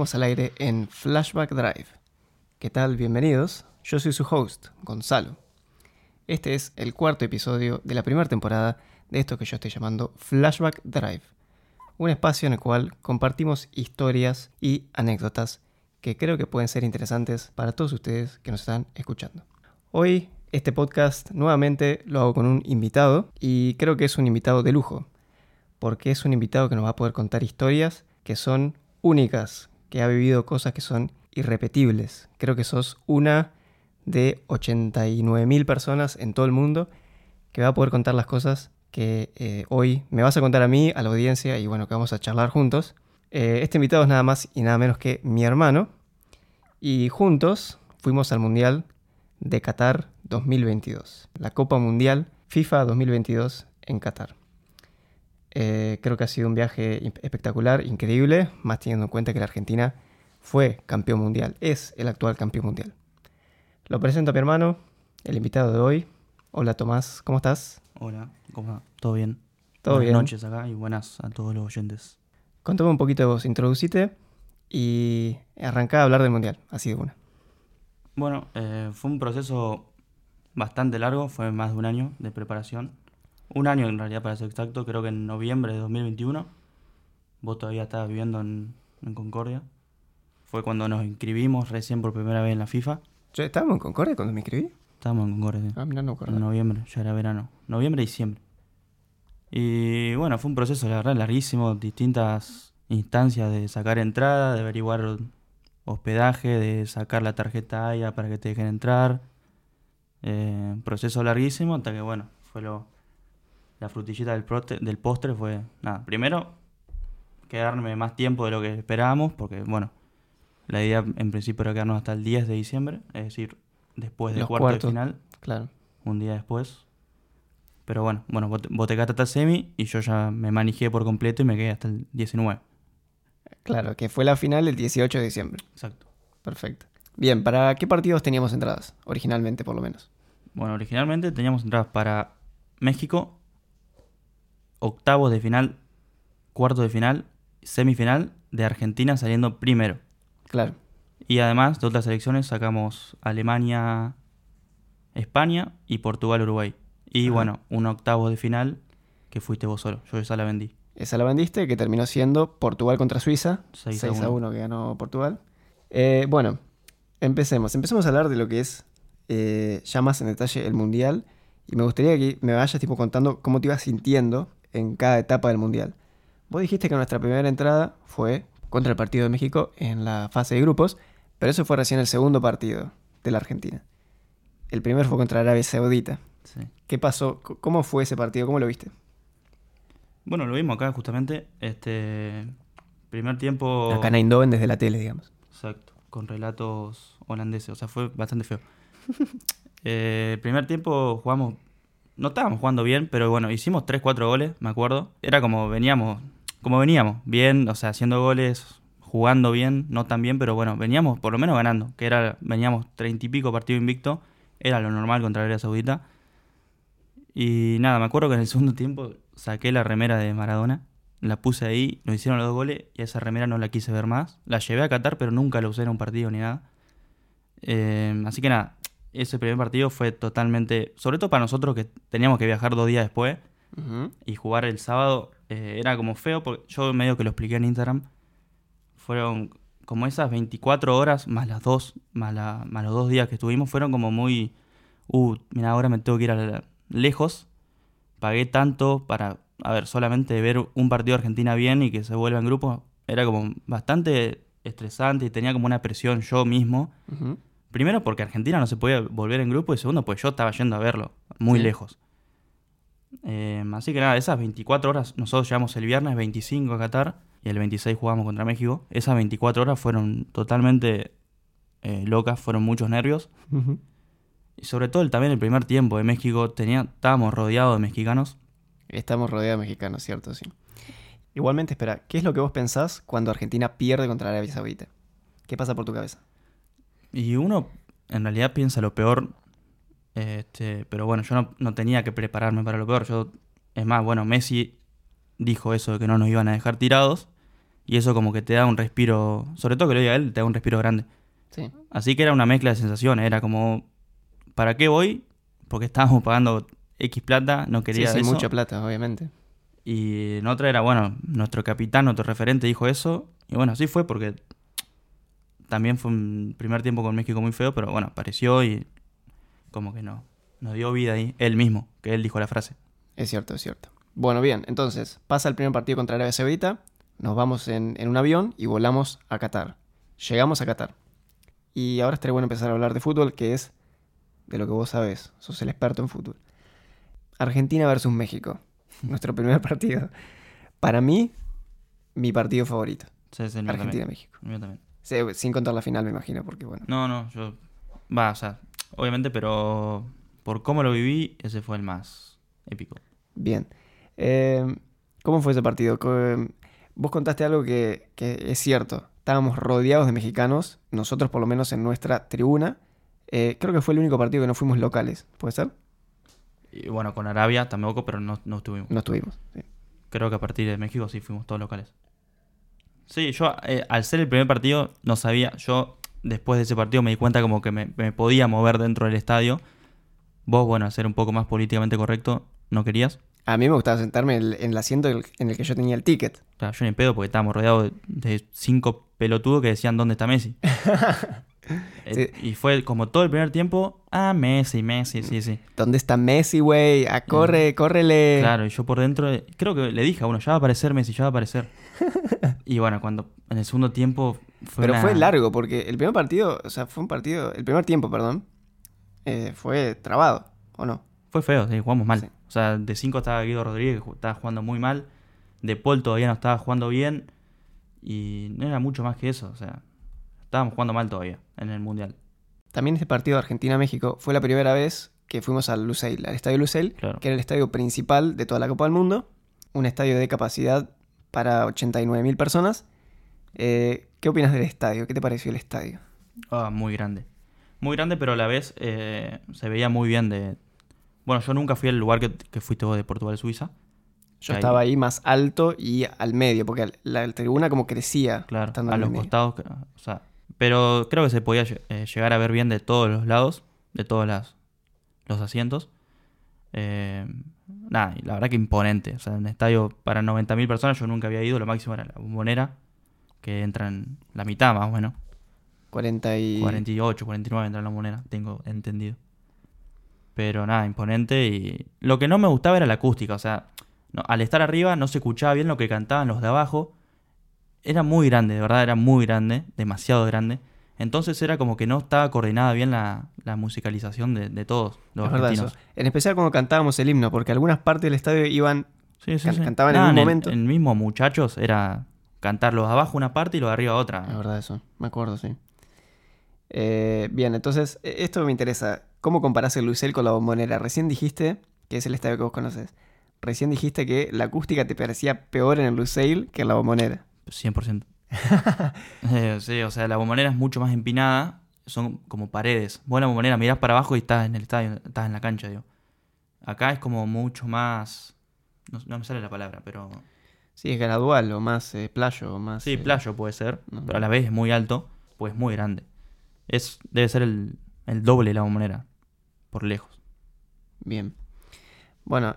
al aire en Flashback Drive. ¿Qué tal? Bienvenidos. Yo soy su host, Gonzalo. Este es el cuarto episodio de la primera temporada de esto que yo estoy llamando Flashback Drive, un espacio en el cual compartimos historias y anécdotas que creo que pueden ser interesantes para todos ustedes que nos están escuchando. Hoy este podcast nuevamente lo hago con un invitado y creo que es un invitado de lujo, porque es un invitado que nos va a poder contar historias que son únicas, que ha vivido cosas que son irrepetibles. Creo que sos una de 89.000 personas en todo el mundo que va a poder contar las cosas que eh, hoy me vas a contar a mí, a la audiencia y bueno, que vamos a charlar juntos. Eh, este invitado es nada más y nada menos que mi hermano y juntos fuimos al Mundial de Qatar 2022, la Copa Mundial FIFA 2022 en Qatar. Eh, creo que ha sido un viaje espectacular, increíble, más teniendo en cuenta que la Argentina fue campeón mundial, es el actual campeón mundial. Lo presento a mi hermano, el invitado de hoy. Hola Tomás, ¿cómo estás? Hola, ¿cómo va? ¿Todo bien? Todo buenas bien. noches acá y buenas a todos los oyentes. Contame un poquito de vos, introducite y arrancá a hablar del mundial, así de una. Bueno, eh, fue un proceso bastante largo, fue más de un año de preparación. Un año en realidad para ser exacto, creo que en noviembre de 2021. Vos todavía estabas viviendo en, en Concordia. Fue cuando nos inscribimos recién por primera vez en la FIFA. ¿Yo estábamos en Concordia cuando me inscribí? Estábamos en Concordia. sí. Ah, mira, no. En noviembre, ya era verano. Noviembre y diciembre. Y bueno, fue un proceso, la verdad, larguísimo. Distintas instancias de sacar entrada, de averiguar hospedaje, de sacar la tarjeta AIA para que te dejen entrar. Eh, proceso larguísimo hasta que, bueno, fue lo. La frutillita del, prote- del postre fue. Nada, primero, quedarme más tiempo de lo que esperábamos, porque, bueno, la idea en principio era quedarnos hasta el 10 de diciembre, es decir, después del Los cuarto cuartos. de final Claro. un día después. Pero bueno, bueno, quedaste hasta el semi y yo ya me manejé por completo y me quedé hasta el 19. Claro, que fue la final el 18 de diciembre. Exacto. Perfecto. Bien, ¿para qué partidos teníamos entradas? Originalmente, por lo menos. Bueno, originalmente teníamos entradas para México, octavos de final, cuarto de final, semifinal de Argentina saliendo primero. Claro. Y además de otras selecciones sacamos Alemania, España y Portugal, Uruguay. Y Ajá. bueno, un octavo de final que fuiste vos solo. Yo esa la vendí. Esa la vendiste, que terminó siendo Portugal contra Suiza. 6 6 a a 1. 1 que ganó Portugal. Eh, bueno, empecemos. Empecemos a hablar de lo que es eh, ya más en detalle el Mundial. Y me gustaría que me vayas tipo contando cómo te ibas sintiendo en cada etapa del Mundial. Vos dijiste que nuestra primera entrada fue contra el partido de México en la fase de grupos, pero eso fue recién el segundo partido de la Argentina. El primero fue contra Arabia Saudita. Sí. ¿Qué pasó? ¿Cómo fue ese partido? ¿Cómo lo viste? Bueno, lo vimos acá justamente. Este primer tiempo. Acá en Eindhoven desde la tele, digamos. Exacto, con relatos holandeses. O sea, fue bastante feo. Eh, primer tiempo jugamos. No estábamos jugando bien, pero bueno, hicimos 3-4 goles, me acuerdo. Era como veníamos. Como veníamos, bien, o sea, haciendo goles, jugando bien, no tan bien, pero bueno, veníamos por lo menos ganando. Que era, veníamos 30 y pico partido invicto. Era lo normal contra Arabia Saudita. Y nada, me acuerdo que en el segundo tiempo saqué la remera de Maradona, la puse ahí, nos hicieron los dos goles y esa remera no la quise ver más. La llevé a Qatar, pero nunca la usé en un partido ni nada. Eh, así que nada, ese primer partido fue totalmente, sobre todo para nosotros que teníamos que viajar dos días después y jugar el sábado, eh, era como feo, porque yo medio que lo expliqué en Instagram. Fueron como esas 24 horas más las dos, más, la- más los dos días que estuvimos, fueron como muy, uh, mira, ahora me tengo que ir a la- lejos. Pagué tanto para, a ver, solamente ver un partido de Argentina bien y que se vuelva en grupo. Era como bastante estresante y tenía como una presión yo mismo. Primero porque Argentina no se podía volver en grupo y segundo pues yo estaba yendo a verlo, muy Sí. lejos. Eh, así que nada, esas 24 horas, nosotros llegamos el viernes 25 a Qatar y el 26 jugamos contra México. Esas 24 horas fueron totalmente eh, locas, fueron muchos nervios. Y sobre todo el, también el primer tiempo de México, tenía, estábamos rodeados de mexicanos. Estamos rodeados de mexicanos, ¿cierto? Sí. Igualmente, espera, ¿qué es lo que vos pensás cuando Argentina pierde contra Arabia Saudita? ¿Qué pasa por tu cabeza? Y uno en realidad piensa lo peor, este, pero bueno, yo no, no tenía que prepararme para lo peor. Yo, es más, bueno, Messi dijo eso de que no nos iban a dejar tirados. Y eso como que te da un respiro, sobre todo que lo diga él, te da un respiro grande. Sí. Así que era una mezcla de sensaciones, era como, ¿para qué voy? Porque estábamos pagando X plata, no Sí, quería sí, eso. mucha plata, obviamente. Y en otra era, bueno, nuestro capitán, nuestro referente dijo eso. Y bueno, así fue porque también fue un primer tiempo con México muy feo, pero bueno, apareció y como que no, nos dio vida ahí, él mismo, que él dijo la frase. Es cierto, es cierto. Bueno, bien, entonces pasa el primer partido contra Arabia Saudita, nos vamos en, en un avión y volamos a Qatar. Llegamos a Qatar. Y ahora estaría bueno empezar a hablar de fútbol, que es de lo que vos sabés, sos el experto en fútbol. Argentina versus México, nuestro primer partido. Para mí, mi partido favorito, Sí. Argentina-México. Mío también. Sin contar la final, me imagino, porque bueno. No, no, yo... Va, o sea, obviamente, pero por cómo lo viví, ese fue el más épico. Bien. Eh, ¿Cómo fue ese partido? Co- Vos contaste algo que, que es cierto. Estábamos rodeados de mexicanos, nosotros por lo menos en nuestra tribuna. Eh, creo que fue el único partido que no fuimos locales, ¿puede ser? Y bueno, con Arabia tampoco, pero no, no estuvimos. No estuvimos. sí. Creo que a partir de México sí fuimos todos locales. Sí, yo eh, al ser el primer partido no sabía, yo después de ese partido me di cuenta como que me, me podía mover dentro del estadio. Vos, bueno, al ser un poco más políticamente correcto, no querías. A mí me gustaba sentarme en el, en el asiento en el- que yo tenía el ticket. O sea, yo ni pedo porque estábamos rodeados de, de cinco pelotudos que decían dónde está Messi. Eh, Y fue como todo el primer tiempo, ah, Messi, Messi, sí, sí. ¿Dónde está Messi, güey? Ah, corre, córrele. Claro, y yo por dentro, eh, creo que le dije a uno, ya va a aparecer Messi, ya va a aparecer. y bueno, cuando en el segundo tiempo fue Pero una- fue largo, porque el primer partido, o sea, fue un partido, el primer tiempo, perdón, eh, fue trabado, ¿o no? Fue feo, sí, jugamos mal. Sí. O sea, de 5 estaba Guido Rodríguez, que estaba jugando muy mal. De Paul todavía no estaba jugando bien. Y no era mucho más que eso. O sea, estábamos jugando mal todavía en el Mundial. También este partido de Argentina-México fue la primera vez que fuimos al Lusail, al estadio Lusail, Claro. que era el estadio principal de toda la Copa del Mundo, un estadio de capacidad para 89.000 personas. Eh, ¿Qué opinas del estadio? ¿Qué te pareció el estadio? Ah, muy grande. Muy grande, pero a la vez eh, se veía muy bien de... Bueno, yo nunca fui al lugar que, que fuiste vos de Portugal-Suiza. Yo Ahí. estaba ahí más alto y al medio, porque la tribuna como crecía. Claro, a los costados. O sea, pero creo que se podía eh, llegar a ver bien de todos los lados, de todos las, los asientos. Eh, nada, y la verdad que imponente. O sea, un estadio para 90.000 personas yo nunca había ido, lo máximo era la bombonera, que entran la mitad más o menos. 40 y... 48, 49 entran la bombonera, tengo entendido. Pero nada, imponente y lo que no me gustaba era la acústica, o sea, no- al estar arriba no se escuchaba bien lo que cantaban los de abajo. Era muy grande, de verdad era muy grande, demasiado grande. Entonces era como que no estaba coordinada bien la, la musicalización de, de todos los Es argentinos. En especial cuando cantábamos el himno, porque algunas partes del estadio iban... Sí, sí, Can- sí. cantaban en un el- momento. El, mismo muchachos era cantar los abajo una parte y los de arriba otra. Es verdad eso, me acuerdo, sí. Eh, bien, entonces, e- esto me interesa. ¿Cómo comparás el Luisel con la bombonera? Recién dijiste, que es el estadio que vos conoces, recién dijiste que la acústica te parecía peor en el Lusail que en la bombonera. 100%. Eh, sí, o sea, la bombonera es mucho más empinada, son como paredes. Vos en la bombonera mirás para abajo y estás en el estadio, estás en la cancha, digo. Acá es como mucho más... No, no me sale la palabra, pero... Sí, es gradual, o más eh, playo, o más... Sí, eh, playo puede ser, pero a la vez es muy alto, pues es muy grande. Es, debe ser el, el doble de la bombonera, por lejos. Bien. Bueno,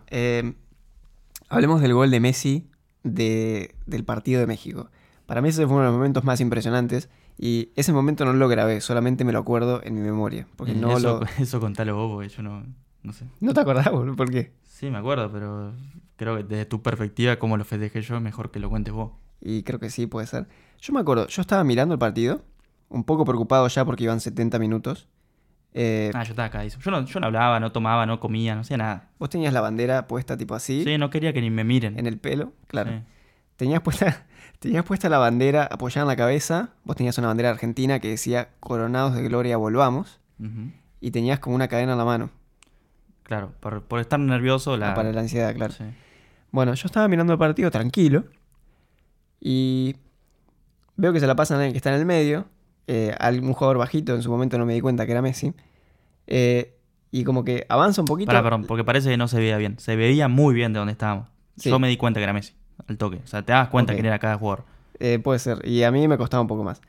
hablemos del gol de Messi de- del partido de México. Para mí ese fue uno de los momentos más impresionantes y ese momento no lo grabé, solamente me lo acuerdo en mi memoria. Porque no eso, lo... eso contalo vos, porque yo no, no sé. ¿No te acordás, boludo? ¿Por qué? Sí, me acuerdo, pero creo que desde tu perspectiva, como lo festejé yo, mejor que lo cuentes vos. Y creo que sí, puede ser. Yo me acuerdo, yo estaba mirando el partido, un poco preocupado ya porque iban 70 minutos. Eh, Ah, yo estaba acá. Yo no, yo no hablaba, no tomaba, no comía, no hacía nada. Vos tenías la bandera puesta tipo así, Sí, no quería que ni me miren. en el pelo, claro. Sí. Tenías puesta, tenías puesta la bandera apoyada en la cabeza, vos tenías una bandera argentina que decía Coronados de Gloria, volvamos, y tenías como una cadena en la mano, Claro, por, por estar nervioso, la. Ah, para la ansiedad, claro. Sí. Bueno, yo estaba mirando el partido tranquilo y veo que se la pasan a alguien que está en el medio, eh, algún jugador bajito, en su momento no me di cuenta que era Messi, eh, y como que avanza un poquito. Pará, perdón, porque parece que no se veía bien. Se veía muy bien de donde estábamos. Sí. Yo me di cuenta que era Messi, al toque. O sea, te das cuenta Ok. quién era cada jugador. Eh, puede ser. Y a mí me costaba un poco más.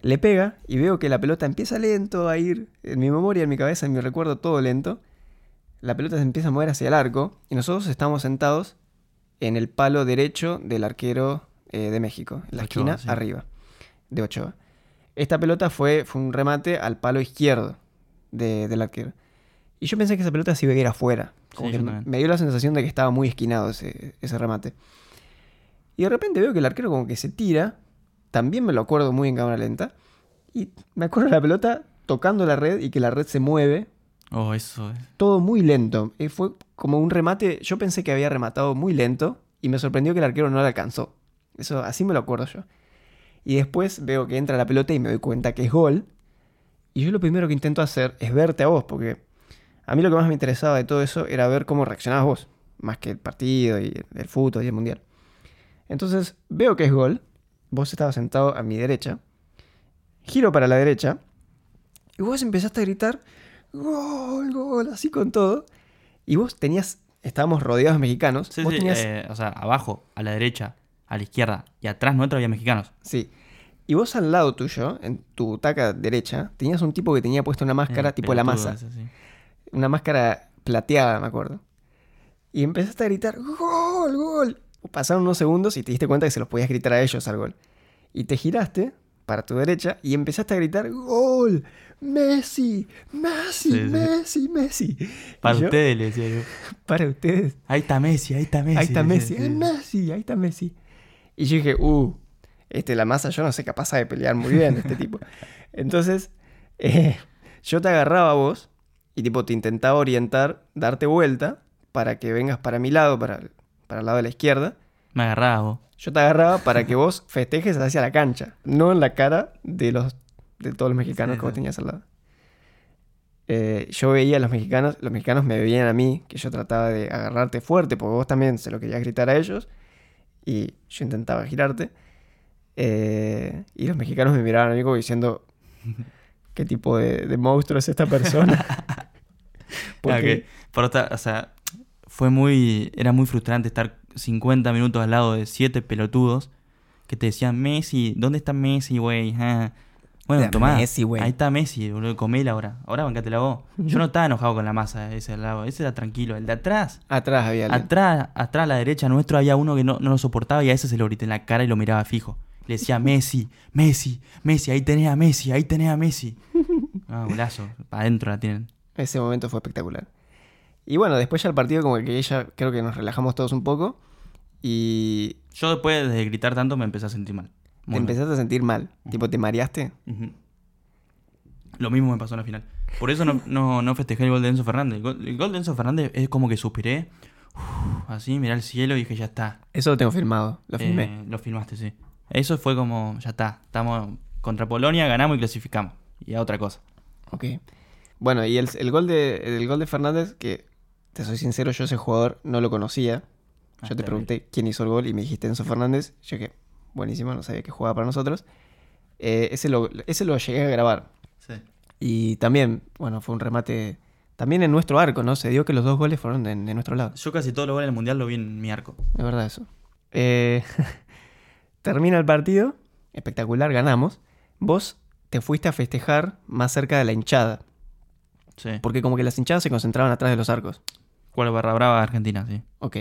Le pega y veo que la pelota empieza lento a ir. En mi memoria, en mi cabeza, en mi recuerdo, todo lento. La pelota se empieza a mover hacia el arco. Y nosotros estamos sentados en el palo derecho del arquero eh, de México. En la Ochoa, esquina sí. arriba. De Ochoa. Esta pelota fue, fue un remate al palo izquierdo de- del arquero. Y yo pensé que esa pelota se iba a ir afuera. Como Sí, que me dio la sensación de que estaba muy esquinado ese, ese remate. Y de repente veo que el arquero como que se tira. También me lo acuerdo muy en cámara lenta. Y me acuerdo de la pelota tocando la red y que la red se mueve. Oh, eso es. Todo muy lento. Y fue como un remate. Yo pensé que había rematado muy lento. Y me sorprendió que el arquero no la alcanzó. Eso así me lo acuerdo yo. Y después veo que entra la pelota y me doy cuenta que es gol. Y yo lo primero que intento hacer es verte a vos. Porque a mí lo que más me interesaba de todo eso era ver cómo reaccionabas vos. Más que el partido y el fútbol y el mundial. Entonces veo que es gol. Vos estabas sentado a mi derecha. Giro para la derecha. Y vos empezaste a gritar. Gol, gol, así con todo. Y vos tenías. Estábamos rodeados de mexicanos. Sí, vos sí, tenías. eh, o sea, abajo, a la derecha, a la izquierda y atrás nuestro había mexicanos. Sí. Y vos al lado tuyo, en tu butaca derecha, tenías un tipo que tenía puesta una máscara Eh, tipo la masa. ese, sí. Una máscara plateada, me acuerdo. Y empezaste a gritar, ¡Gol, gol! Pasaron unos segundos y te diste cuenta que se los podías gritar a ellos al gol. Y te giraste para tu derecha y empezaste a gritar, ¡Gol! ¡Messi! ¡Messi! Sí, sí. ¡Messi! ¡Messi! Para yo, ustedes, le decía yo. Para ustedes. Ahí está Messi, ahí está Messi. ahí está Messi, sí, ¡ay, sí. Messi! Ahí está Messi. Y yo dije, ¡Uh! Este, la masa, yo no sé, capaz de pelear muy bien este tipo. Entonces, eh, yo te agarraba a vos y tipo te intentaba orientar, darte vuelta para que vengas para mi lado, para, para el lado de la izquierda. Me agarraba vos. Yo te agarraba para que vos festejes hacia la cancha, no en la cara de los de todos los mexicanos Sí, que vos tenías al lado. Eh, yo veía a los mexicanos, los mexicanos me veían a mí, que yo trataba de agarrarte fuerte, porque vos también se lo querías gritar a ellos, y yo intentaba girarte. Eh, y los mexicanos me miraban a mí como diciendo, ¿qué tipo de, de monstruo es esta persona? Claro que, por otra, o sea, fue muy, era muy frustrante estar 50 minutos al lado de siete pelotudos que te decían, Messi, ¿dónde está Messi, güey? Ah. Bueno, tomá, Messi, güey. ahí está Messi, boludo, comela ahora. Ahora bancátela vos. Yo no estaba enojado con la masa ese al lado, ese era tranquilo. El de atrás, Atrás había alguien. atrás, atrás a la derecha nuestro había uno que no, no lo soportaba y a ese se lo grité en la cara y lo miraba fijo. Le decía, Messi, Messi, Messi, ahí tenés a Messi, ahí tenés a Messi. Ah, golazo, para adentro la tienen. Ese momento fue espectacular. Y bueno, después ya el partido como que ya creo que nos relajamos todos un poco y Yo después de gritar tanto me empecé a sentir mal. te mal. empezaste a sentir mal. Tipo, ¿te mareaste? Lo mismo me pasó en la final. Por eso no, no, no festejé el gol de Enzo Fernández. El gol, el gol de Enzo Fernández es como que suspiré. uf, así, miré al cielo y dije, ya está. Eso lo tengo filmado, lo filmé. Eh, lo filmaste, sí. Eso fue como, ya está. Estamos contra Polonia, ganamos y clasificamos. Y a otra cosa. Ok. Bueno, y el, el gol de, el gol de Fernández, que te soy sincero, yo ese jugador no lo conocía. Ah, Yo te pregunté quién hizo el gol y me dijiste Enzo Fernández. Yo que, buenísimo, no sabía que jugaba para nosotros. Eh, ese, lo, ese lo llegué a grabar. Sí. Y también, bueno, fue un remate también en nuestro arco, ¿no? Se dio que los dos goles fueron de, de nuestro lado. Yo casi todos los goles del mundial lo vi en mi arco. Es verdad eso. Eh, termina el partido, espectacular, ganamos. Vos te fuiste a festejar más cerca de la hinchada, Sí. porque como que las hinchadas se concentraban atrás de los arcos. ¿Cuál barra brava Argentina? Sí. Ok.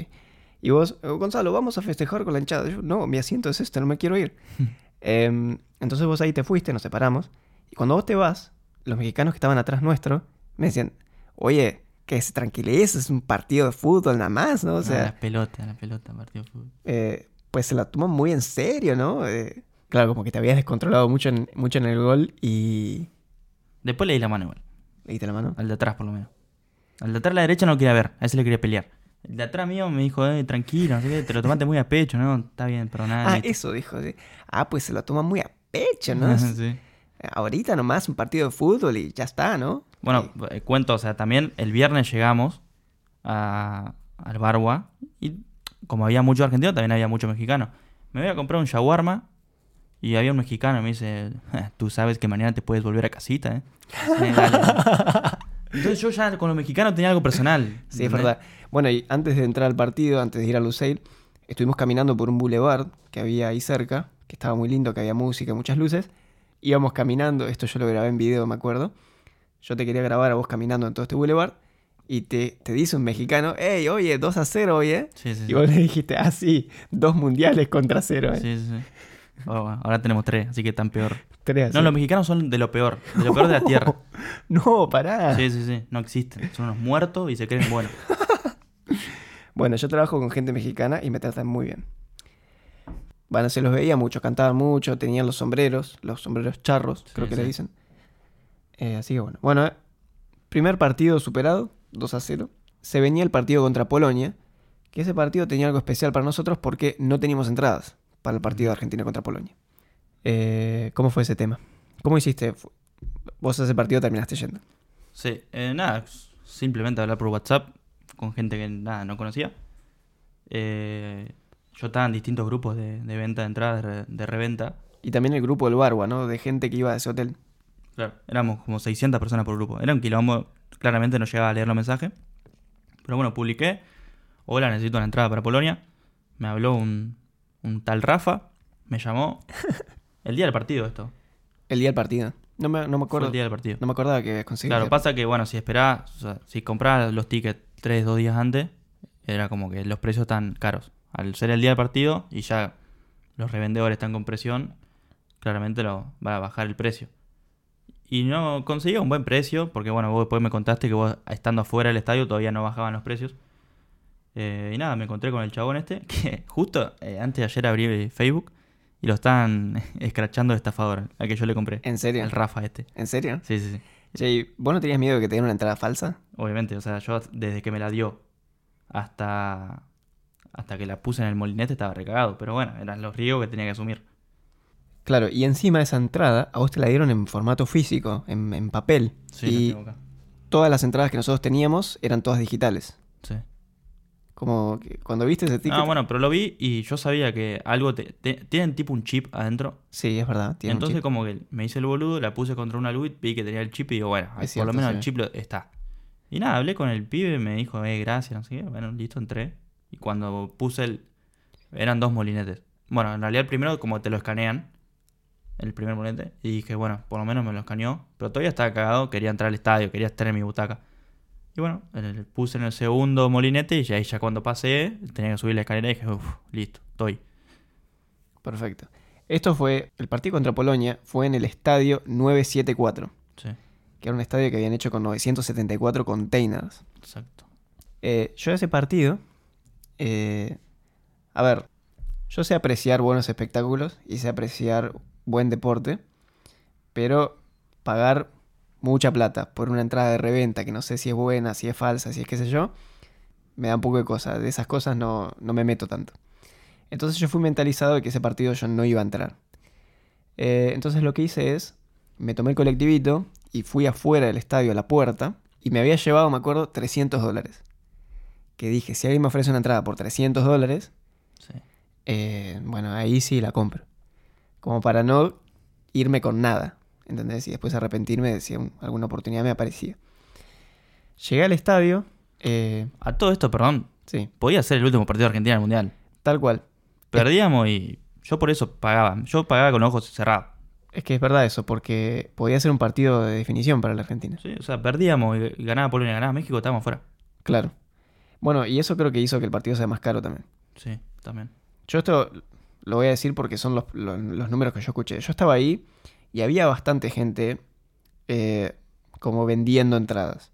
Y vos, "Eh, Gonzalo, vamos a festejar con la hinchada. Yo, no, mi asiento es este, no me quiero ir. Em, entonces vos ahí te fuiste, nos separamos. Y cuando vos te vas, los mexicanos que estaban atrás nuestro me decían, oye, que se tranquilice, es un partido de fútbol nada más, ¿no? O sea, la pelota, la pelota, partido de fútbol. eh, pues se la toman muy en serio, ¿no? Eh, claro, como que te habías descontrolado mucho en, mucho en el gol y... Después le di la mano igual. ¿Le diste la mano? Al de atrás, por lo menos. Al de atrás, la derecha no lo quería ver. A ese le quería pelear. El de atrás mío me dijo, eh, tranquilo, no sé qué, te lo tomaste muy a pecho, ¿no? Está bien, pero nada. Ah, eso dijo. sí. Ah, pues se lo toman muy a pecho, ¿no? Sí. Ahorita nomás un partido de fútbol y ya está, ¿no? Bueno, eh, cuento, o sea, también el viernes llegamos a, al Barwa y como había muchos argentinos, también había muchos mexicanos. Me voy a comprar un shawarma y había un mexicano y me dice, "Ja, tú sabes que mañana te puedes volver a casita, ¿eh? Sí, dale. Entonces yo ya con los mexicanos tenía algo personal. Sí, es verdad. Bueno, y antes de entrar al partido, antes de ir a Lusail, estuvimos caminando por un boulevard que había ahí cerca, que estaba muy lindo, que había música, muchas luces. Íbamos caminando, esto yo lo grabé en video, me acuerdo. Yo te quería grabar a vos caminando en todo este boulevard y te, te dice un mexicano, hey, oye, 2 a 0, oye. Sí, sí, Y sí. vos le dijiste, ah, sí, dos mundiales contra cero, eh. Oh, bueno, ahora tenemos tres, así que están peor. Tres No, los mexicanos son de lo peor, de lo peor de la tierra. No, pará. Sí, sí, sí, no existen. Son unos muertos y se creen buenos. Bueno, yo trabajo con gente mexicana y me tratan muy bien. Bueno, se los veía mucho, cantaban mucho, tenían los sombreros, los sombreros charros, creo Sí, que le dicen. Eh, así que bueno. Bueno, eh, primer partido superado, 2 a 0. Se venía el partido contra Polonia, que ese partido tenía algo especial para nosotros porque no teníamos entradas para el partido de Argentina contra Polonia. Eh, ¿Cómo fue ese tema? ¿Cómo hiciste? Vos a ese partido terminaste yendo. Sí, eh, nada, simplemente hablar por WhatsApp con gente que nada, no conocía. Eh, yo estaba en distintos grupos de, de venta de entradas, de, re- de reventa. Y también el grupo del Barba, ¿no? De gente que iba a ese hotel. Claro, éramos como 600 personas por grupo. Era un quilombo, claramente no llegaba a leer los mensajes. Pero bueno, publiqué. Hola, necesito una entrada para Polonia. Me habló un, un tal Rafa. Me llamó. El día del partido esto. El día del partido. No me, no me Fue acuerdo. el día del partido. No me acordaba que conseguí. Claro, pasa que, bueno, si esperabas, o sea, si comprabas los tickets tres, dos días antes, era como que los precios están caros. Al ser el día del partido y ya los revendedores están con presión, claramente lo va a bajar el precio. Y no conseguía un buen precio, porque bueno, vos después me contaste que vos estando afuera del estadio todavía no bajaban los precios. Eh, y nada, me encontré con el chabón este, que justo eh, antes de ayer abrí Facebook y lo estaban escrachando de estafador, al que yo le compré. ¿En serio? El Rafa este. ¿En serio? Sí, sí, sí. Che, ¿y ¿vos no tenías miedo de que te dieran una entrada falsa? Obviamente, o sea, yo desde que me la dio hasta hasta que la puse en el molinete estaba recagado, pero bueno, eran los riesgos que tenía que asumir. Claro, y encima de esa entrada, a vos te la dieron en formato físico, en, en papel. Sí, y tengo acá. todas las entradas que nosotros teníamos eran todas digitales. Sí. Como que cuando viste ese ticket. Ah, bueno, pero lo vi y yo sabía que algo te- te- tienen tipo un chip adentro. Sí, es verdad. Tiene un Entonces chip. como que me hice el boludo, la puse contra una luz, vi que tenía el chip y digo, bueno, Es por cierto, lo menos sí. el chip lo- está. Y nada, hablé con el pibe, me dijo, eh, gracias, no sé qué. Bueno, listo, entré. Y cuando puse el... Eran dos molinetes. Bueno, en realidad el primero como te lo escanean, el primer molinete, y dije, bueno, por lo menos me lo escaneó. Pero todavía estaba cagado, quería entrar al estadio, quería estar en mi butaca. Y bueno, en el- puse en el segundo molinete y ahí ya cuando pasé, tenía que subir la escalera y dije, uff, listo, estoy. Perfecto. Esto fue, el partido contra Polonia fue en el estadio 974, Sí, que era un estadio que habían hecho con 974 containers. exacto. Eh, yo ese partido, eh, a ver, yo sé apreciar buenos espectáculos y sé apreciar buen deporte, pero pagar mucha plata por una entrada de reventa que no sé si es buena, si es falsa, si es qué sé yo, me da un poco de cosas. De esas cosas no, no me meto tanto. Entonces yo fui mentalizado de que ese partido yo no iba a entrar. Eh, entonces lo que hice es, me tomé el colectivito y fui afuera del estadio a la puerta y me había llevado, me acuerdo, 300 dólares. Que dije, si alguien me ofrece una entrada por 300 dólares, Sí. eh, bueno, ahí sí la compro. Como para no irme con nada, ¿entendés? Y después arrepentirme de si un- alguna oportunidad me aparecía. Llegué al estadio, eh, A todo esto, perdón, sí, podía ser el último partido de Argentina en el Mundial. tal cual. Perdíamos y yo por eso pagaba. Yo pagaba con los ojos cerrados. Es que es verdad eso, porque podía ser un partido de definición para la Argentina. Sí, o sea, perdíamos y ganaba Polonia, ganaba México, estábamos fuera. Claro. Bueno, y eso creo que hizo que el partido sea más caro también. Sí, también. Yo esto lo voy a decir porque son los, los- los números que yo escuché. Yo estaba ahí y había bastante gente eh, como vendiendo entradas.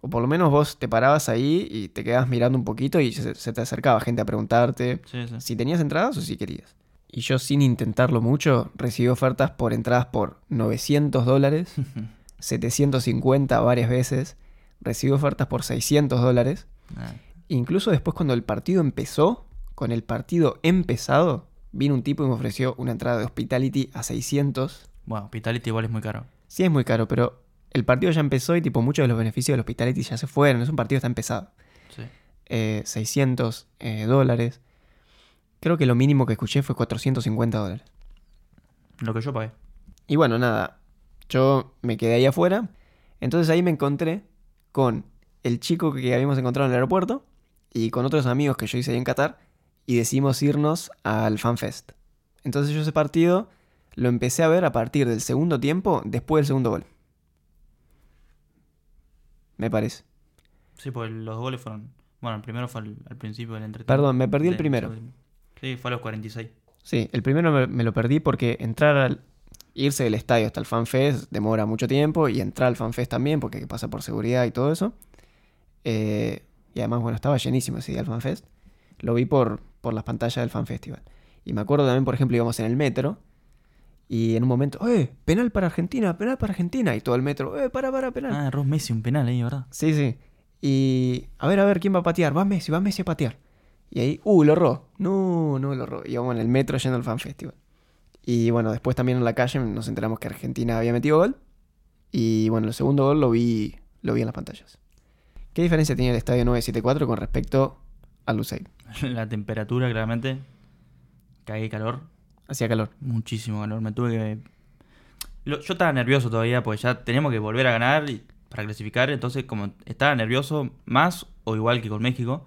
O por lo menos vos te parabas ahí y te quedabas mirando un poquito y se, se te acercaba gente a preguntarte Sí, sí. si tenías entradas o si querías. Y yo sin intentarlo mucho recibí ofertas por entradas por 900 dólares, 750 varias veces, recibí ofertas por 600 dólares. Ah, Incluso después cuando el partido empezó, con el partido empezado, vino un tipo y me ofreció una entrada de Hospitality a 600. Bueno, Hospitality igual es muy caro. Sí es muy caro, pero el partido ya empezó y tipo muchos de los beneficios del Hospitality ya se fueron. Es un partido que está empezado. Sí. Eh, 600 eh, dólares. Creo que lo mínimo que escuché fue 450 dólares. Lo que yo pagué. Y bueno, nada, yo me quedé ahí afuera. Entonces ahí me encontré con el chico que habíamos encontrado en el aeropuerto y con otros amigos que yo hice ahí en Qatar y decidimos irnos al FanFest. Entonces yo ese partido lo empecé a ver a partir del segundo tiempo, después del segundo gol. Me parece. Sí, porque los goles fueron. Bueno, el primero fue al, al principio del entretiempo. Perdón, me perdí el primero. Sí, fue a los 46. Sí, el primero me, me lo perdí porque entrar al. irse del estadio hasta el FanFest demora mucho tiempo y entrar al FanFest también porque hay que pasa por seguridad y todo eso. Eh, y además, bueno, estaba llenísimo ese día el FanFest. Lo vi por, por las pantallas del FanFestival. Y me acuerdo también, por ejemplo, íbamos en el metro y en un momento, ¡eh! Penal para Argentina, penal para Argentina. Y todo el metro, ¡eh! Para, para, penal. Ah, Ross Messi, un penal ahí, ¿verdad? Sí, sí. Y a ver, a ver, ¿quién va a patear? Va Messi, va Messi a patear. Y ahí, uh, lo erró. No, no lo erró. Íbamos en el metro yendo al Fan Festival. Y bueno, después también en la calle nos enteramos que Argentina había metido gol. Y bueno, el segundo gol lo vi, lo vi en las pantallas. ¿Qué diferencia tenía el estadio 974 con respecto al Lusail? La temperatura, claramente. Cagué calor. Hacía calor. Muchísimo calor. Me tuve que. Lo- yo estaba nervioso todavía, porque ya teníamos que volver a ganar y- para clasificar. Entonces, como estaba nervioso, más o igual que con México.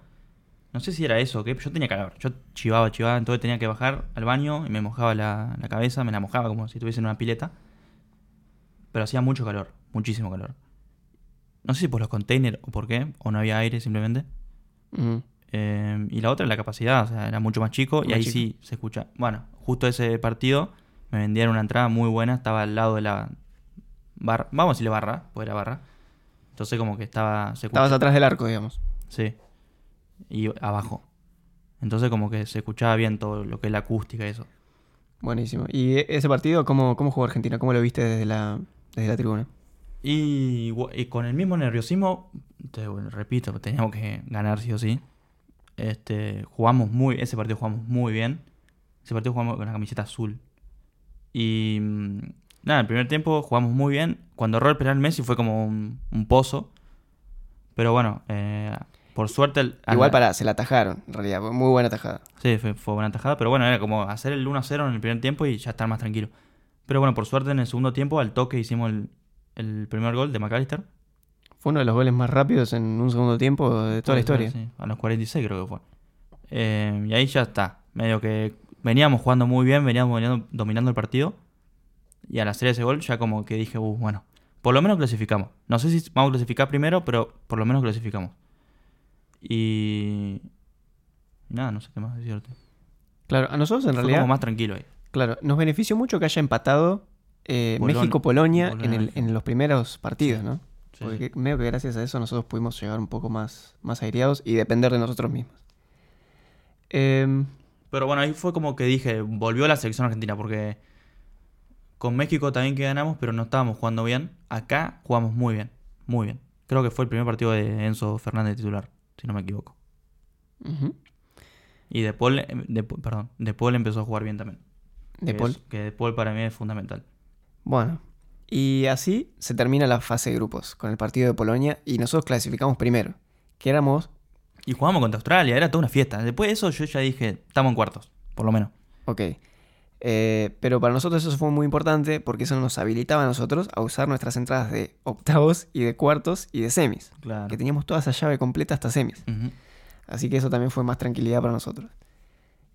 No sé si era eso o qué, pero yo tenía calor. Yo chivaba, chivaba, entonces tenía que bajar al baño y me mojaba la, la cabeza, me la mojaba como si estuviese en una pileta. Pero hacía mucho calor, muchísimo calor. No sé si por los containers o por qué, o no había aire simplemente. Mm. Eh, y la otra es la capacidad, o sea, era mucho más chico y Más ahí chico. sí se escucha. Bueno, justo ese partido me vendieron una entrada muy buena, estaba al lado de la barra, vamos a decirle barra, pues era barra. Entonces como que estaba se Estabas atrás del arco, digamos. Sí. Y abajo. Entonces como que se escuchaba bien todo lo que es la acústica y eso. Buenísimo. ¿Y e- ese partido, cómo, cómo jugó Argentina? ¿Cómo lo viste desde la, desde la tribuna? Y, y con el mismo nerviosismo, te bueno, repito, teníamos que ganar sí o sí. Este, jugamos muy, ese partido jugamos muy bien. Ese partido jugamos con la camiseta azul. Y mm, nada, el primer tiempo jugamos muy bien. Cuando erró el penal Messi fue como un, un pozo. Pero bueno, eh, por suerte... el- Igual al- para, se la atajaron, en realidad. fue Muy buena tajada. Sí, fue, fue buena tajada, pero bueno, era como hacer el 1-0 en el primer tiempo y ya estar más tranquilo. Pero bueno, por suerte en el segundo tiempo, al toque hicimos el, el primer gol de McAllister. Fue uno de los goles más rápidos en un segundo tiempo de toda la historia. sí, a los 46 creo que fue. Eh, y ahí ya está. Medio que veníamos jugando muy bien, veníamos dominando, dominando el partido. Y al hacer ese gol ya como que dije, uh, bueno, por lo menos clasificamos. No sé si vamos a clasificar primero, pero por lo menos clasificamos. Y... nada, no sé qué más decirte. Claro, a nosotros en Fue realidad, como más tranquilo ahí. claro, nos benefició mucho que haya empatado eh, Polon- México-Polonia en, el- los primeros partidos, ¿no? Sí, Porque sí. que- medio que gracias a eso nosotros pudimos llegar un poco más, más aireados y depender de nosotros mismos. Em, Pero bueno, ahí fue como que dije, volvió la selección argentina, porque con México también que ganamos, pero no estábamos jugando bien. Acá jugamos muy bien, muy bien. Creo que fue el primer partido de Enzo Fernández titular, si no me equivoco. Y De Paul, de, perdón, De Paul empezó a jugar bien también. De Que Paul. es- que De Paul para mí es fundamental. Bueno, y así se termina la fase de grupos con el partido de Polonia y nosotros clasificamos primero, que éramos, Y jugamos contra Australia, era toda una fiesta. Después de eso yo ya dije, estamos en cuartos, por lo menos. ok, eh, pero para nosotros eso fue muy importante porque eso nos habilitaba a nosotros a usar nuestras entradas de octavos y de cuartos y de semis, Claro. que teníamos toda esa llave completa hasta semis. Así que eso también fue más tranquilidad para nosotros.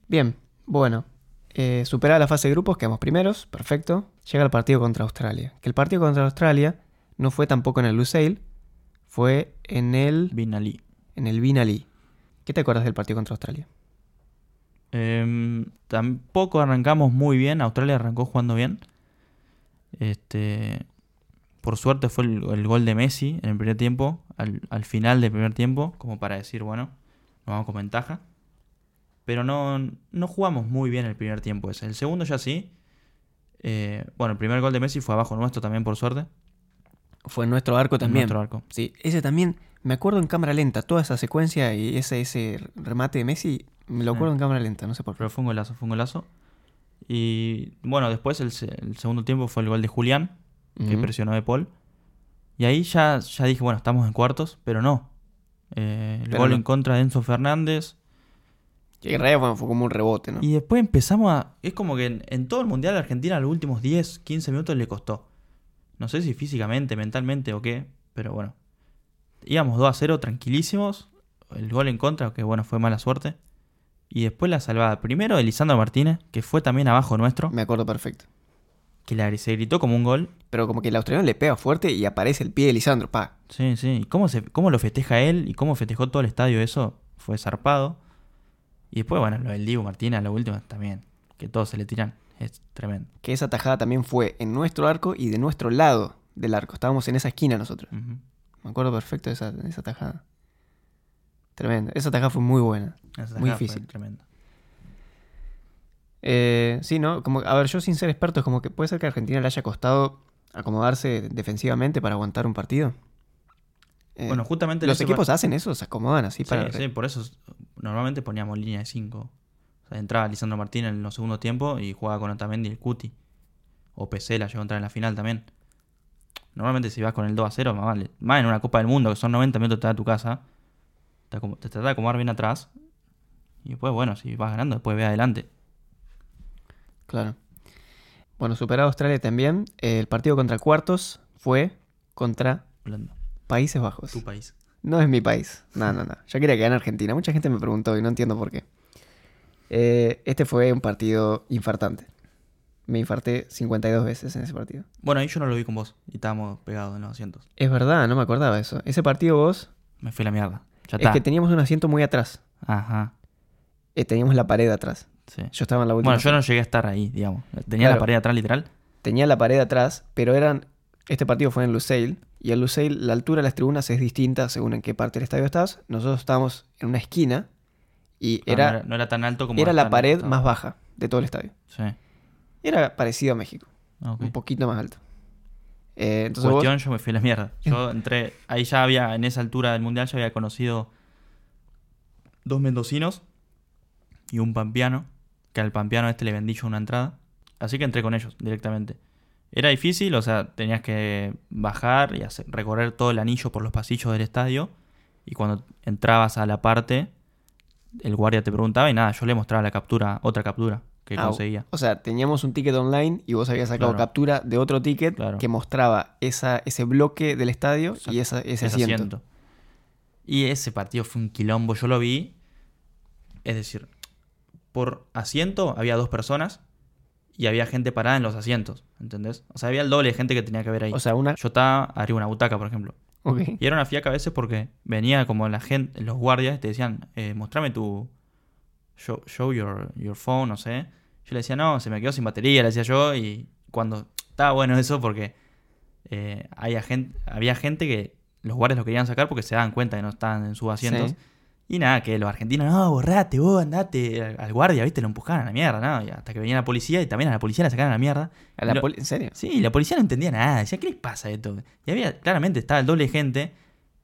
Bien, bueno. Eh, superada la fase de grupos, quedamos primeros, perfecto. Llega el partido contra Australia. Que el partido contra Australia no fue tampoco en el Lusail, fue en el, Bin Ali. En el Binali. ¿Qué te acuerdas del partido contra Australia? Em, tampoco arrancamos muy bien. Australia arrancó jugando bien. Este, por suerte fue el, el gol de Messi en el primer tiempo, al, al final del primer tiempo, como para decir, bueno, nos vamos con ventaja. Pero no, no jugamos muy bien el primer tiempo ese. El segundo ya sí. Eh, bueno, el primer gol de Messi fue abajo nuestro también, por suerte. Fue en nuestro arco en también. Nuestro arco. Sí, ese también, me acuerdo en cámara lenta, toda esa secuencia y ese, ese remate de Messi, me lo acuerdo en cámara lenta, no sé por qué. Pero fue un golazo, fue un golazo. Y bueno, después el, se- el segundo tiempo fue el gol de Julián, que presionó de Paul. Y ahí ya, ya dije, bueno, estamos en cuartos, pero no. Eh, el Pero gol no. en contra de Enzo Fernández. Que en realidad fue, fue como un rebote, ¿no? Y después empezamos a... Es como que en, en todo el Mundial de Argentina los últimos 10, 15 minutos le costó. No sé si físicamente, mentalmente o qué, pero bueno. Íbamos 2 a 0 tranquilísimos. El gol en contra, que bueno, fue mala suerte. Y después la salvada. Primero de Lisandro Martínez, que fue también abajo nuestro, Me acuerdo perfecto. que la, se gritó como un gol. Pero como que el australiano le pega fuerte y aparece el pie de Lisandro, pa. Sí, sí. ¿Y cómo, se, cómo lo festeja él y cómo festejó todo el estadio eso? Fue zarpado. Y después, bueno, lo del Dibu Martínez, lo último también. Que todos se le tiran. Es tremendo. Que esa tajada también fue en nuestro arco y de nuestro lado del arco. Estábamos en esa esquina nosotros. Me acuerdo perfecto de esa, de esa tajada. Tremendo. Esa tajada fue muy buena. Esa Muy difícil. Tremendo. Eh, sí, ¿no? Como, a ver, yo sin ser experto, es como que puede ser que a Argentina le haya costado acomodarse defensivamente para aguantar un partido. Eh, Bueno, justamente en los equipos hacen eso, se acomodan así Sí, para... sí, por eso normalmente poníamos línea de 5. O sea, entraba Lisandro Martínez en los segundos tiempos y jugaba con Otamendi y el Cuti. O PC la llegó a entrar en la final también. Normalmente si vas con el 2 a 0, más, vale. más en una Copa del Mundo, que son 90 minutos te da tu casa, te, trata de acomodar bien atrás. Y después, bueno, si vas ganando, después ve adelante. Claro. Bueno, superado Australia también. el partido contra cuartos fue contra Holanda, Países Bajos. tu país. No es mi país. No, no, no. Yo quería que gane Argentina. Mucha gente me preguntó y no entiendo por qué. Eh, este fue un partido infartante. Me infarté 52 veces en ese partido. Bueno, ahí yo no lo vi con vos y estábamos pegados en los asientos. Es verdad, no me acordaba eso. Ese partido vos Me fui a la mierda. Ya es está. que teníamos un asiento muy atrás. Ajá. Eh, teníamos la pared atrás. Sí. Yo estaba en la última. Bueno, yo no llegué a estar ahí, digamos. Tenía Claro. la pared atrás, literal. Tenía la pared atrás, pero eran. Este partido fue en Lusail. Y en Lusail la altura de las tribunas es distinta según en qué parte del estadio estás. Nosotros estábamos en una esquina y Ah, no era, no era tan alto como era la pared más baja de todo el estadio. Sí. Era parecido a México, Ah, un poquito más alto. Eh, entonces vos- Cuestión, yo me fui a la mierda. Yo entré, ahí ya había, en esa altura del mundial, ya había conocido dos mendocinos y un pampeano, que al pampeano este le vendí yo una entrada. Así que entré con ellos directamente. Era difícil, o sea, tenías que bajar y hacer- recorrer todo el anillo por los pasillos del estadio. Y cuando entrabas a la parte, el guardia te preguntaba y nada, yo le mostraba la captura, otra captura que Ah, conseguía. O sea, teníamos un ticket online y vos habías sacado Claro. captura de otro ticket Claro. que mostraba esa, ese bloque del estadio Exacto. y esa- ese ese asiento. asiento. Y ese partido fue un quilombo, yo lo vi. Es decir, por asiento había dos personas y había gente parada en los asientos, ¿entendés? O sea, había el doble de gente que tenía que haber ahí. O sea, una. yo estaba arriba una butaca, por ejemplo. Y era una fiaca a veces porque venía como la gente, los guardias te decían, eh, mostrame tu. Show, show your, your phone, no sé. Yo le decía, no, se me quedó sin batería, le decía yo. Y cuando. Estaba bueno eso porque eh, había, gente, había gente que los guardias lo querían sacar porque se daban cuenta que no estaban en sus asientos. Sí. Y nada, que los argentinos, no, borrate vos, andate al, al guardia, ¿viste? Lo empujaban a la mierda, ¿no? Y hasta que venía la policía y también a la policía la sacaban a la mierda. A la Lo- ¿En serio? Sí, la policía no entendía nada. Decía, ¿qué les pasa esto? Y había, claramente estaba el doble de gente.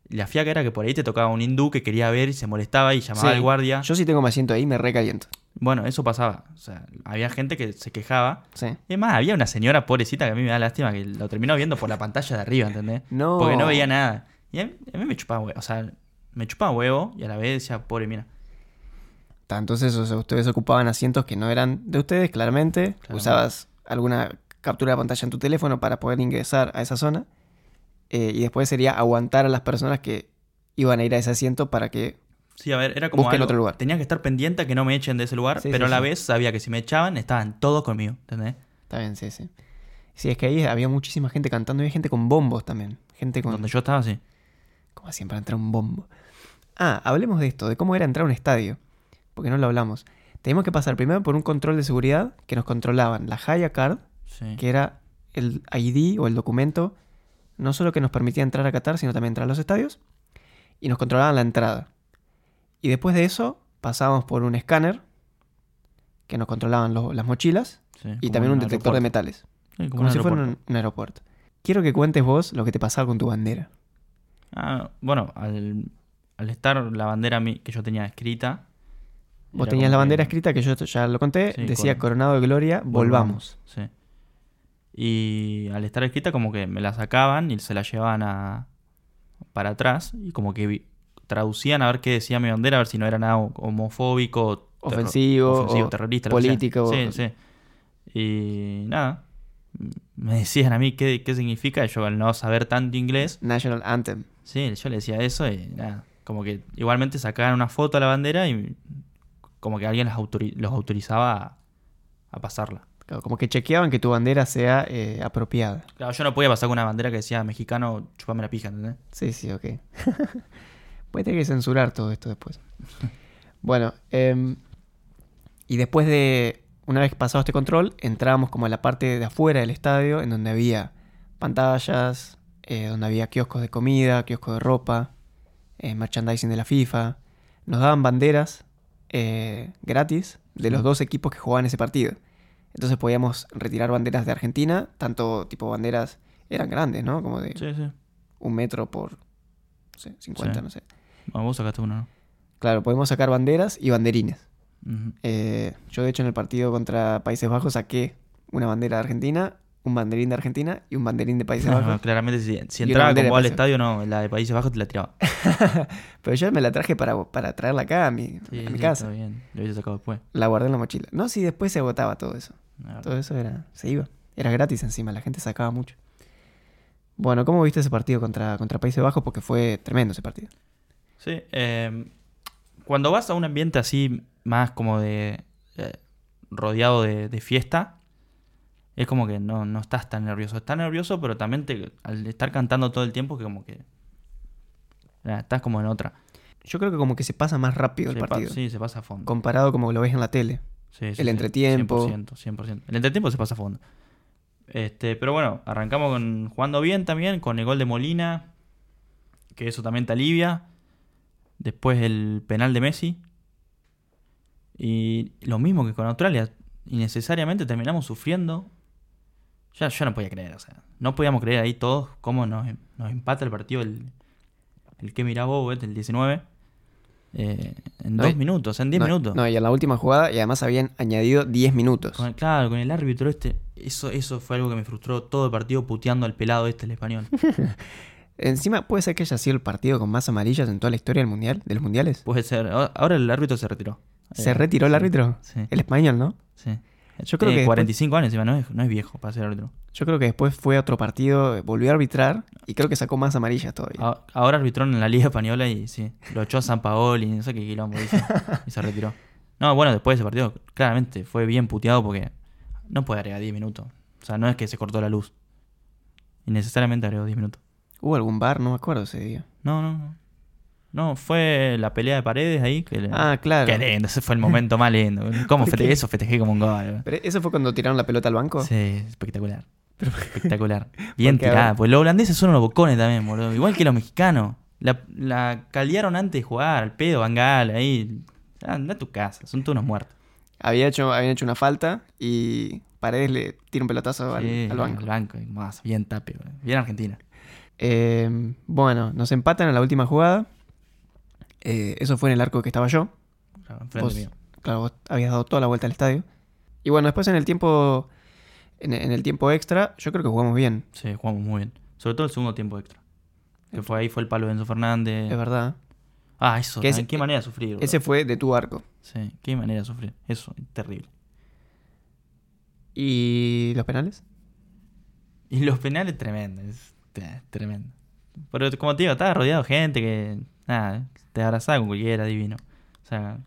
La fiaca era que por ahí te tocaba un hindú que quería ver y se molestaba y llamaba Sí. al guardia. Yo si tengo mi asiento ahí me recaliento. Bueno, eso pasaba. O sea, había gente que se quejaba. Sí. Y además, había una señora pobrecita que a mí me da lástima que lo terminó viendo por la pantalla de arriba, ¿entendés? No. Porque no veía nada. Y a mí, a mí me chupaba huevo. O sea, me chupaba huevo y a la vez decía, pobre mira. Entonces, o sea, ustedes ocupaban asientos que no eran de ustedes, claramente. Claramente. Usabas alguna captura de pantalla en tu teléfono para poder ingresar a esa zona. Eh, y después sería aguantar a las personas que iban a ir a ese asiento para que... Sí, a ver, era como algo- otro lugar. Tenía que estar pendiente a que no me echen de ese lugar, Sí, pero sí, a la sí. vez sabía que si me echaban, estaban todos conmigo, ¿entendés? Está bien, sí, sí. Sí, es que ahí había muchísima gente cantando y había gente con bombos también. Gente con... Donde yo estaba, sí. Como siempre entrar un bombo. Ah, hablemos de esto, de cómo era entrar a un estadio. Porque no lo hablamos. Teníamos que pasar primero por un control de seguridad que nos controlaban la Haya Card, que era el ID o el documento, no solo que nos permitía entrar a Qatar, sino también entrar a los estadios, y nos controlaban la entrada. Y después de eso pasábamos por un escáner que nos controlaban lo- las mochilas Sí, y también un detector de metales. Sí, Como, si fuera un, un aeropuerto. Quiero que cuentes vos lo que te pasaba con tu bandera. Ah, bueno, al, al estar la bandera que yo tenía escrita. Vos tenías la que- bandera escrita, que yo ya lo conté, Sí, decía con- Coronado de Gloria, volvamos. Sí. Y al estar escrita, como que me la sacaban y se la llevaban a, para atrás. Y como que vi- traducían a ver qué decía mi bandera, a ver si no era nada homofóbico, terro- Ofensivo, o terrorista, político, Sí, sí. Y nada. Me decían a mí qué, qué significa. y Yo, al no saber tanto inglés, National Anthem. Sí, yo le decía eso y nada. Como que igualmente sacaban una foto a la bandera y como que alguien los, autori- los autorizaba a, a pasarla. Claro, como que chequeaban que tu bandera sea eh, apropiada. Claro, yo no podía pasar con una bandera que decía mexicano, chupame la pija, ¿entendés? Sí, sí, ok. Voy a tener que censurar todo esto después. bueno, em, y después de, una vez pasado este control, entramos como a la parte de afuera del estadio, en donde había pantallas, eh, donde había kioscos de comida, kioscos de ropa, eh, merchandising de la FIFA. Nos daban banderas gratis de los dos equipos que jugaban ese partido. Entonces podíamos retirar banderas de Argentina, tanto tipo banderas eran grandes, ¿no? Como de Sí, sí. un metro por no sé, 50, Sí. no sé. Bueno, vos sacaste uno, ¿no? Claro, podemos sacar banderas y banderines. Eh, yo, de hecho, en el partido contra Países Bajos saqué una bandera de Argentina, un banderín de Argentina y un banderín de Países No, Bajos. claramente, si, entraba vos al estadio, no, la de Países Bajos te la tiraba. Pero yo me la traje para, para traerla acá a mi, Sí, a mi sí, casa. Está bien, lo hubiese sacado después. La guardé en la mochila. No, sí, después se agotaba todo eso. Todo eso era, se iba. Era gratis encima, la gente sacaba mucho. Bueno, ¿cómo viste ese partido contra, contra Países Bajos? Porque fue tremendo ese partido. Sí, eh, cuando vas a un ambiente así, más como de. eh, rodeado de, de fiesta, es como que no, no estás tan nervioso. Estás nervioso, pero también te, al estar cantando todo el tiempo, que como que. estás como en otra. Yo creo que como que se pasa más rápido el Se partido. sí, se pasa a fondo. Comparado como lo ves en la tele. Sí, sí, el entretiempo. 100%, 100%. El entretiempo se pasa a fondo. Este, pero bueno, arrancamos con, jugando bien también, con el gol de Molina, que eso también te alivia. Después el penal de Messi. Y lo mismo que con Australia, innecesariamente terminamos sufriendo. Ya yo no podía creer, o sea, no podíamos creer ahí todos cómo nos, nos empata el partido el, el que mirá vos, el 19. eh, en No, dos minutos, en 10 no, minutos. No, y en la última jugada, y además habían añadido 10 minutos. Con el- claro, con el árbitro este, eso, eso fue algo que me frustró todo el partido puteando al pelado este, el español. Encima, puede ser que haya sido el partido con más amarillas en toda la historia del mundial, de los mundiales. Puede ser. Ahora ahora el árbitro se retiró. ¿Se Eh, retiró el sí, árbitro? Sí, El español, ¿no? sí. Yo creo Tiene que 45 años encima, no es, no es viejo para ser árbitro. Yo creo que después fue a otro partido, volvió a arbitrar y creo que sacó más amarillas todavía. Ahora arbitró en la Liga Española y sí, lo echó a San Paoli, no sé qué quilombo hizo, y se retiró. No, bueno, después de ese partido, claramente fue bien puteado porque no puede agregar 10 minutos. O sea, no es que se cortó la luz. Innecesariamente agregó 10 minutos. ¿Hubo algún bar? No me acuerdo ese día. No, no, no. No, fue la pelea de paredes ahí. Que le- Ah, claro. Qué lindo, ese fue el momento más lindo. ¿Cómo eso festejé como un gol? Pero ¿Eso fue cuando tiraron la pelota al banco? Sí, espectacular. Espectacular. Bien tirada. Pues los holandeses son unos bocones también, boludo. Igual que los mexicanos. La, la caldearon antes de jugar, al pedo, Bangal, ahí. Anda a tu casa, son todos unos muertos. Había hecho, habían hecho una falta y Paredes le tira un pelotazo al, Sí, al banco. Al banco, más, bien tape. Bien Argentina. Eh, bueno, nos empatan en la última jugada. Eh, eso fue en el arco que estaba yo. Claro, Vos, mío. claro, vos habías dado toda la vuelta al estadio. Y bueno, después en el tiempo en, en el tiempo extra, yo creo que jugamos bien, Sí, jugamos muy bien. Sobre todo el segundo tiempo extra. Que fue ahí, fue el palo de Enzo Fernández. es verdad. Ah, eso. Que ese- qué manera de sufrir. Ese fue de tu arco. Sí, qué manera de sufrir. Eso, terrible. ¿Y los penales? Y los penales, tremendo. Es te- tremendo. Pero como te digo, estaba rodeado de gente que. Nada, te abrazaba con cualquiera, divino. O sea,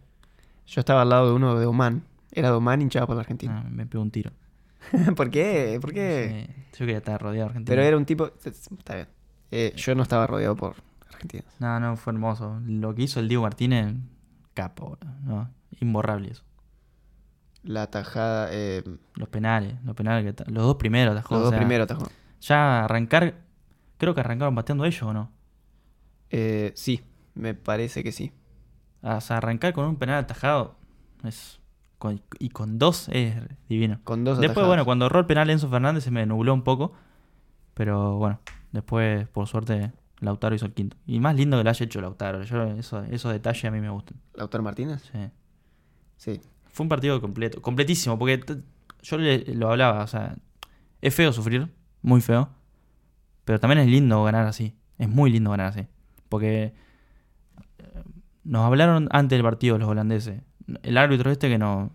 Yo estaba al lado de uno de Oman. Era de Oman hinchado por la Argentina. ah, me pegó un tiro. ¿Por qué? ¿Por qué? Sí, yo quería estar rodeado de Argentina. Pero era un tipo... Está bien. Eh, yo no estaba rodeado por argentinos. No, no, fue hermoso. Lo que hizo el Diego Martínez, capo, ¿no? Imborrable eso. La tajada... eh, Los penales, los penales que Los dos primeros atajó, los o dos sea, primeros atajó. Ya arrancar. Creo que arrancaron bateando ellos o no. Eh, sí, me parece que sí. Ah, O sea, arrancar con un penal atajado es. con- y con dos es divino. Con dos Después, atajadas. bueno, cuando erró el penal Enzo Fernández se me nubló un poco. Pero bueno, después, por suerte, Lautaro hizo el quinto. Y más lindo que lo haya hecho Lautaro. Yo, eso, esos detalles a mí me gustan. ¿Lautaro Martínez? Sí. Sí. Fue un partido completo, completísimo, porque yo le- lo hablaba, o sea, es feo sufrir, muy feo, pero también es lindo ganar así, es muy lindo ganar así, porque nos hablaron antes del partido los holandeses, el árbitro este que nos,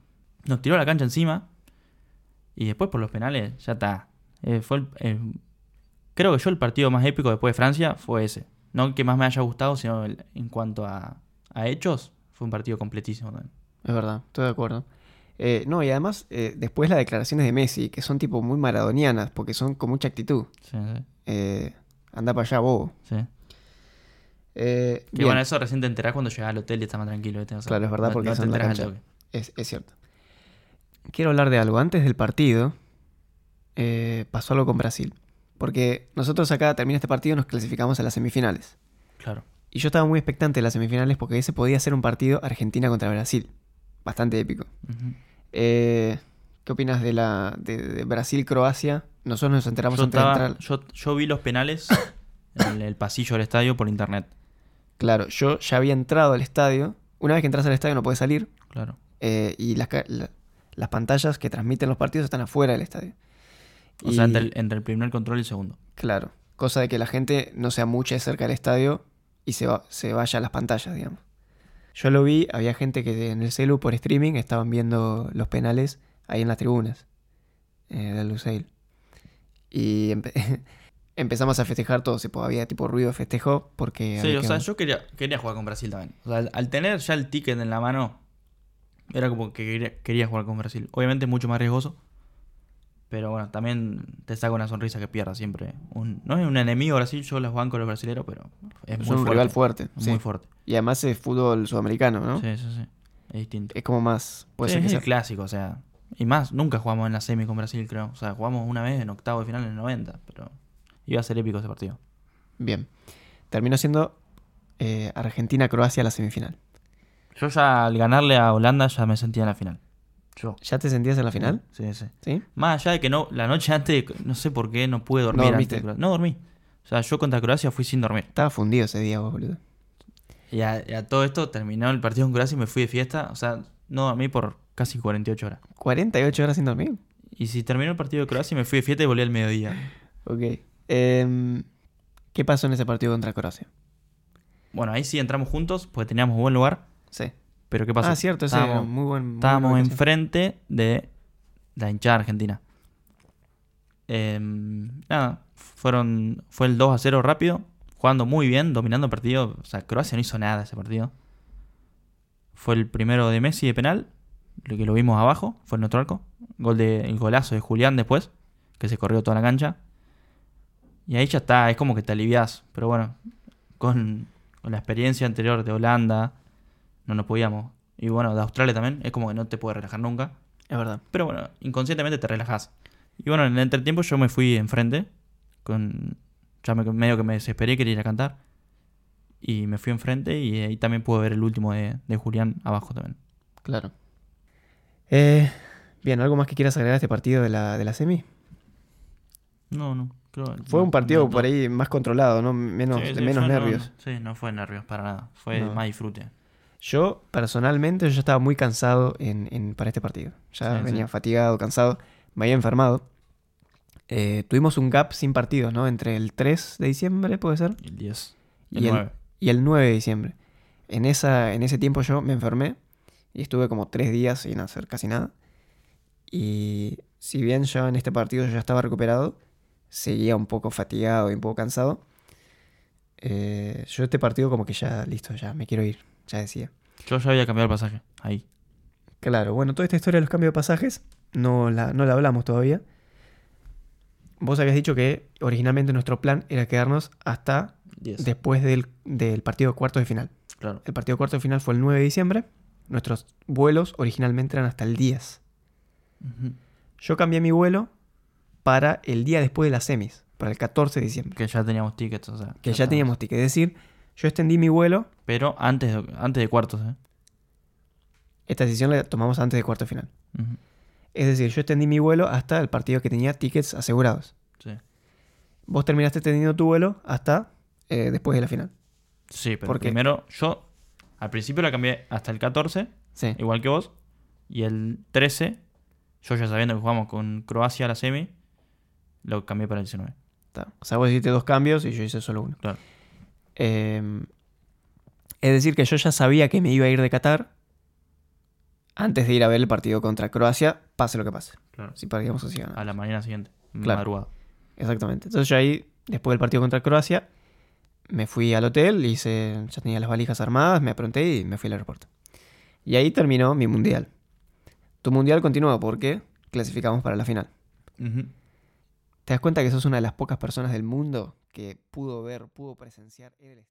nos tiró la cancha encima y después por los penales ya está. Eh, fue el- creo que yo el partido más épico después de Francia fue ese, no el que más me haya gustado, sino el- en cuanto a, a hechos, fue un partido completísimo también. Es verdad, estoy de acuerdo. Eh, no, y además, eh, después las declaraciones de Messi, que son tipo muy maradonianas, porque son con mucha actitud. Sí, sí. Anda para allá, bobo. sí. Eh, Que bien, bueno, eso recién te enterás cuando llegás al hotel y estás más tranquilo. ¿viste? O sea, Claro, es verdad, no- porque no te enterás al toque. es, es cierto. Quiero hablar de algo. Antes del partido, eh, pasó algo con Brasil. Porque nosotros acá termina este partido y nos clasificamos a las semifinales. Claro. Y yo estaba muy expectante de las semifinales porque ese podía ser un partido Argentina contra Brasil. Bastante épico. Eh, ¿Qué opinas de la de, de Brasil-Croacia? Nosotros nos enteramos Yo, antes de estaba- entrar. yo, yo vi los penales en el pasillo del estadio por internet. Claro, yo ya había entrado al estadio. Una vez que entras al estadio no puedes salir. Claro. eh, y las, la- las pantallas que transmiten los partidos están afuera del estadio. O Y- sea, entre el, entre el primer control y el segundo. Claro, cosa de que la gente no se amuche cerca del estadio y se, va- se vaya a las pantallas, digamos. Yo lo vi, había gente que en el celu por streaming estaban viendo los penales ahí en las tribunas eh, del Lusail. Y empezamos a festejar todos, tipo, había tipo ruido de festejo porque... Sí, o sea, yo quería, quería jugar con Brasil también. O sea, al, al tener ya el ticket en la mano, era como que quería, quería jugar con Brasil. Obviamente es mucho más riesgoso. Pero bueno, también te saca una sonrisa que pierda siempre. Un, no es un enemigo Brasil, yo las banco los brasileros, pero es, Es muy un fuerte. rival fuerte. sí. Muy fuerte. Y además es fútbol sudamericano, ¿no? Sí, sí, sí. Es distinto. Es como más... Puede Sí, ser que es el sea- clásico, o sea. Y más, nunca jugamos en la semi con Brasil, creo. O sea, jugamos una vez en octavo de final en el 90, pero iba a ser épico ese partido. Bien. Terminó siendo eh, Argentina-Croacia la semifinal. Yo ya al ganarle a Holanda ya me sentía en la final. Yo. ¿Ya te sentías en la final? Sí, sí. ¿Sí? Más allá de que no, la noche antes, no sé por qué, no pude dormir. No antes de. No dormí. O sea, yo contra Croacia fui sin dormir. Estaba fundido ese día vos, boludo. Y a, y a todo esto terminó el partido con Croacia y me fui de fiesta. O sea, no dormí por casi 48 horas. 48 horas sin dormir. Y si terminó el partido de Croacia me fui de fiesta y volví al mediodía. Ok. Em, ¿Qué pasó en ese partido contra Croacia? Bueno, ahí sí entramos juntos porque teníamos buen lugar. Sí. Pero ¿qué pasó? Ah, cierto, ese Estábamos- muy buen. muy Estábamos enfrente de la hinchada argentina. Em, nada, fueron, fue el 2 a 0 rápido, jugando muy bien, dominando el partido. O sea, Croacia no hizo nada ese partido. Fue el primero de Messi de penal, lo que lo vimos abajo, fue en nuestro arco. Gol de, el golazo de Julián después, que se corrió toda la cancha. Y ahí ya está, es como que te aliviás. Pero bueno, con, con la experiencia anterior de Holanda, no nos podíamos. Y bueno, de Australia también, es como que no te puedes relajar nunca. Es verdad. Pero bueno, inconscientemente te relajás. Y bueno, en el entretiempo yo me fui enfrente. Con, ya me- medio que me desesperé, quería ir a cantar. Y me fui enfrente y ahí también pude ver el último de, de Julián abajo también. Claro. Eh, bien, ¿algo más que quieras agregar a este partido de la, de la semi? No, no. Creo, Fue no, un partido no, por no. ahí más controlado, ¿no? Menos, Sí, de sí, menos nervios. no. sí, no fue nervios para nada. Fue No. más disfrute. Yo, personalmente, yo ya estaba muy cansado en, en- para este partido. Ya Sí, venía sí. fatigado, cansado, me había enfermado. Eh, tuvimos un gap sin partidos, ¿no? Entre el 3 de diciembre, puede ser, El 10. Y El el- 9. y el 9 de diciembre. En, esa, en ese tiempo yo me enfermé y estuve como tres días sin hacer casi nada. Y si bien yo en este partido yo ya estaba recuperado, seguía un poco fatigado y un poco cansado. eh, yo este partido como que ya, listo, ya me quiero ir, ya decía. Yo ya había cambiado el pasaje. Ahí. Claro, bueno, toda esta historia de los cambios de pasajes no la, no la hablamos todavía. Vos habías dicho que originalmente nuestro plan era quedarnos hasta 10. después del, del partido de cuartos de final. Claro. El partido de cuartos de final fue el 9 de diciembre. Nuestros vuelos originalmente eran hasta el 10. Ujú. Yo cambié mi vuelo para el día después de las semis, para el 14 de diciembre. Que ya teníamos tickets, o sea. Que ya teníamos ticket. Es decir, yo extendí mi vuelo. Pero antes de, antes de cuartos, ¿eh? Esta decisión la tomamos antes de cuartos de final. Es decir, yo extendí mi vuelo hasta el partido que tenía tickets asegurados. Sí. Vos terminaste extendiendo tu vuelo hasta eh, después de la final. Sí, pero ¿Por qué? primero yo al principio la cambié hasta el 14, Sí. igual que vos, y el 13, yo ya sabiendo que jugamos con Croacia a la semi, lo cambié para el 19. Está. O sea, vos hiciste dos cambios y yo hice solo uno. Claro. Eh, es decir, que yo ya sabía que me iba a ir de Qatar antes de ir a ver el partido contra Croacia, pase lo que pase. Claro. Si perdíamos o si ganábamos. A la mañana siguiente, Claro. madrugada. Exactamente. Entonces yo ahí, después del partido contra Croacia, me fui al hotel, hice, ya tenía las valijas armadas, me apronté y me fui al aeropuerto. Y ahí terminó mi mundial. Tu mundial continuó porque clasificamos para la final. ¿Te das cuenta que sos una de las pocas personas del mundo que pudo ver, pudo presenciar en el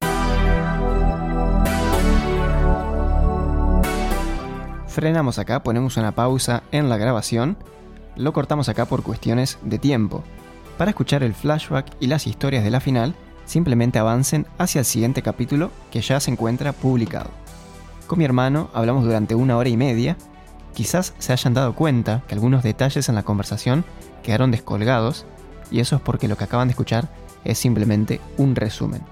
Frenamos acá, ponemos una pausa en la grabación, lo cortamos acá por cuestiones de tiempo. Para escuchar el flashback y las historias de la final, simplemente avancen hacia el siguiente capítulo que ya se encuentra publicado. Con mi hermano hablamos durante una hora y media, quizás se hayan dado cuenta que algunos detalles en la conversación quedaron descolgados, y eso es porque lo que acaban de escuchar es simplemente un resumen.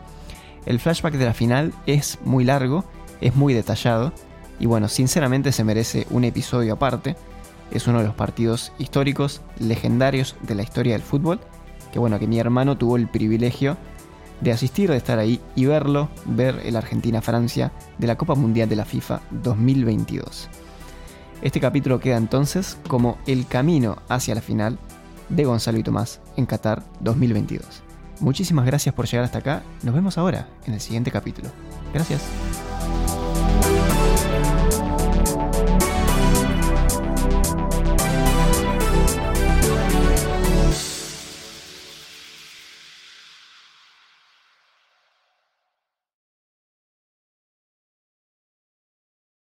El flashback de la final es muy largo, es muy detallado, y bueno, sinceramente se merece un episodio aparte. Es uno de los partidos históricos, legendarios de la historia del fútbol, que bueno, que mi hermano tuvo el privilegio de asistir, de estar ahí y verlo, ver el Argentina-Francia de la Copa Mundial de la FIFA 2022. Este capítulo queda entonces como el camino hacia la final de Gonzalo y Tomás en Qatar 2022. Muchísimas gracias por llegar hasta acá. Nos vemos ahora en el siguiente capítulo. Gracias.